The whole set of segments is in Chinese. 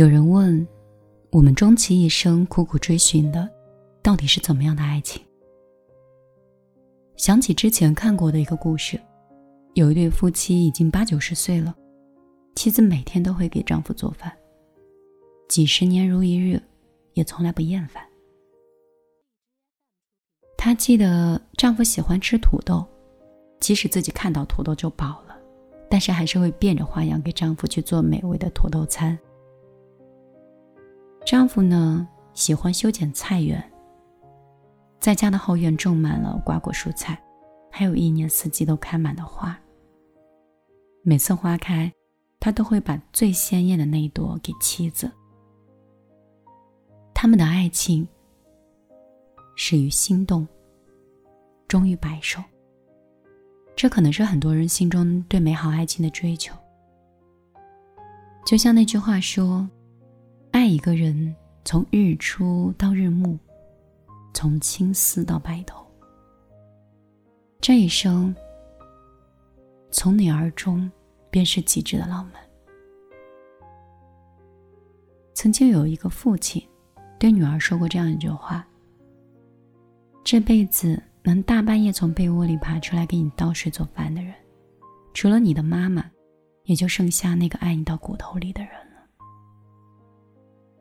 有人问：我们终其一生苦苦追寻的，到底是怎么样的爱情？想起之前看过的一个故事，有一对夫妻已经八九十岁了，妻子每天都会给丈夫做饭，几十年如一日，也从来不厌烦。她记得丈夫喜欢吃土豆，即使自己看到土豆就饱了，但是还是会变着花样给丈夫去做美味的土豆餐。丈夫呢，喜欢修剪菜园，在家的后院种满了瓜果蔬菜，还有一年四季都开满的花。每次花开，他都会把最鲜艳的那一朵给妻子。他们的爱情始于心动，终于白首。这可能是很多人心中对美好爱情的追求。就像那句话说。一个人，从日出到日暮，从青丝到白头，这一生从你而终，便是极致的浪漫。曾经有一个父亲对女儿说过这样一句话：“这辈子能大半夜从被窝里爬出来给你倒水做饭的人，除了你的妈妈，也就剩下那个爱你到骨头里的人。”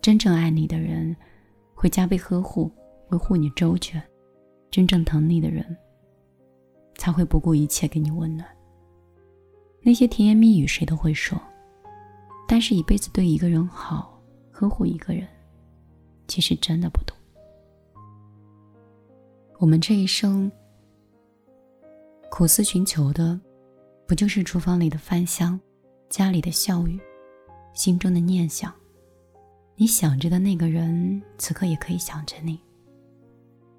真正爱你的人，会加倍呵护，会护你周全；真正疼你的人，才会不顾一切给你温暖。那些甜言蜜语谁都会说，但是一辈子对一个人好，呵护一个人，其实真的不多。我们这一生苦思寻求的，不就是厨房里的饭香，家里的笑语，心中的念想？你想着的那个人，此刻也可以想着你。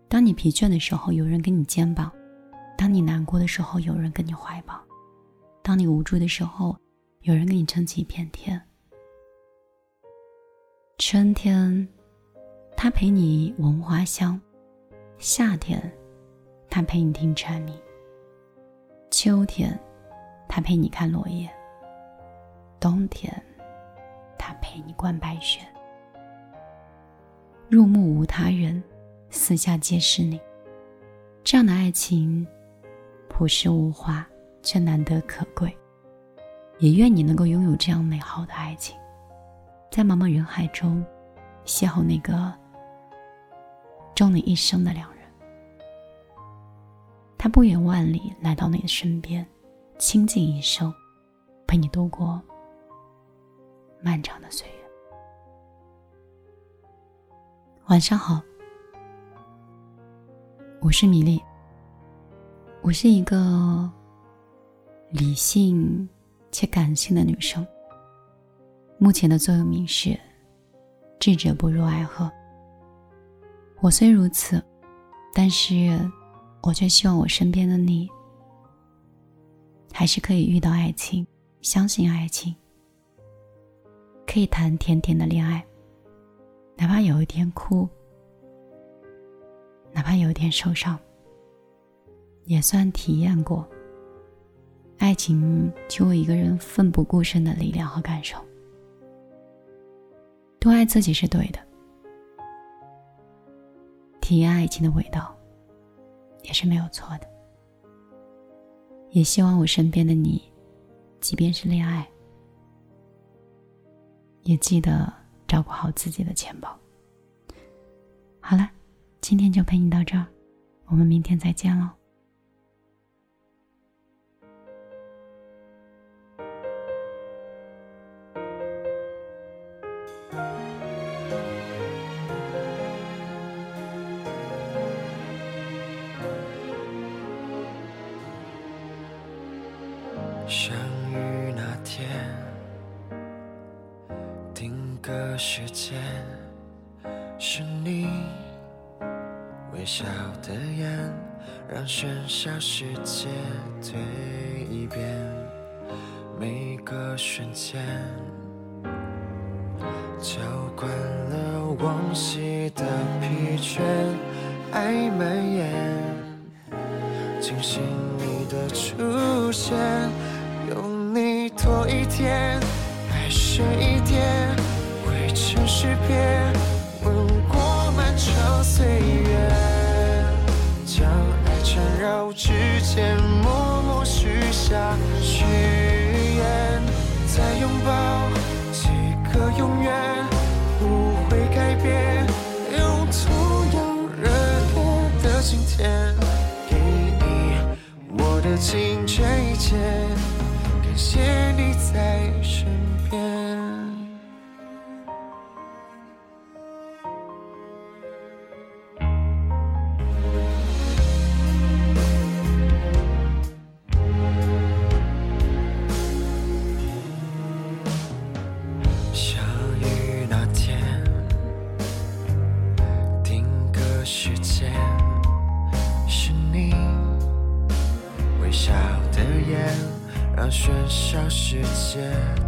当你疲倦的时候，有人给你肩膀；当你难过的时候，有人跟你怀抱；当你无助的时候，有人给你撑起一片天。春天，他陪你闻花香；夏天，他陪你听蝉鸣；秋天，他陪你看落叶；冬天，他陪你观白雪。入目无他人，四下皆是你。这样的爱情，朴实无华，却难得可贵。也愿你能够拥有这样美好的爱情，在茫茫人海中，邂逅那个终你一生的两人。他不远万里来到你的身边，倾尽一生，陪你度过漫长的岁月。晚上好，我是米粒。我是一个理性且感性的女生。目前的座右铭是“智者不入爱河”。我虽如此，但是我却希望我身边的你，还是可以遇到爱情，相信爱情，可以谈甜甜的恋爱。哪怕有一天哭，哪怕有一天受伤，也算体验过爱情就为一个人奋不顾身的力量和感受。多爱自己是对的，体验爱情的味道也是没有错的。也希望我身边的你，即便是恋爱，也记得。照顾好自己的钱包。好了，今天就陪你到这儿，我们明天再见喽。个时间，是你微笑的眼，让喧嚣世界蜕变。每个瞬间，浇灌了往昔的疲倦，爱蔓延，惊醒你的出现，用你多一天，爱深一。是别吻过漫长岁月，将爱缠绕指尖，默默许下誓言，再拥抱几个永远，不会改变，用同样热烈的今天，给你我的尽世界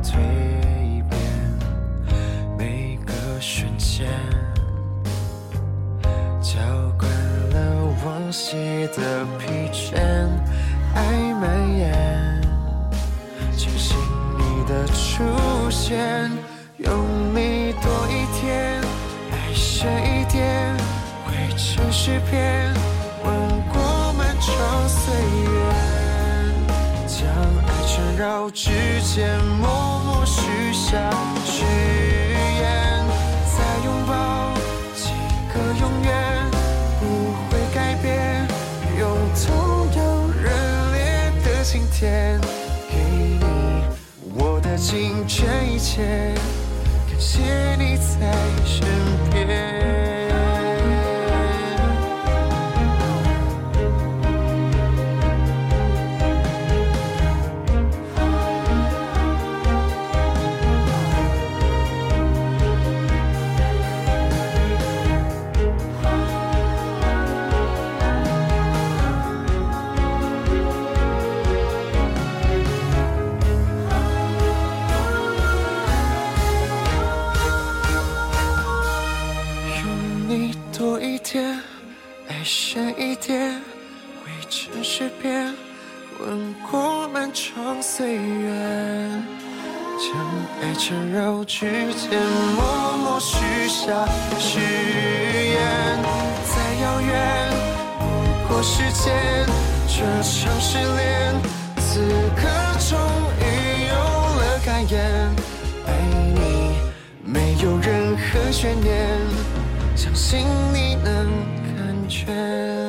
蜕变。每个瞬间，浇灌了往昔的疲倦，爱蔓延。庆幸你的出现，有你多一天，爱深一点，会成诗篇，缠绕指尖，默默许下誓言，再拥抱几个永远，不会改变，用同样热烈的晴天。给你我的尽全一切，岁月，将爱缠绕指尖，默默许下誓言。再遥远，不过时间，这场失恋，此刻终于有了感言。爱你没有任何悬念，相信你能感觉。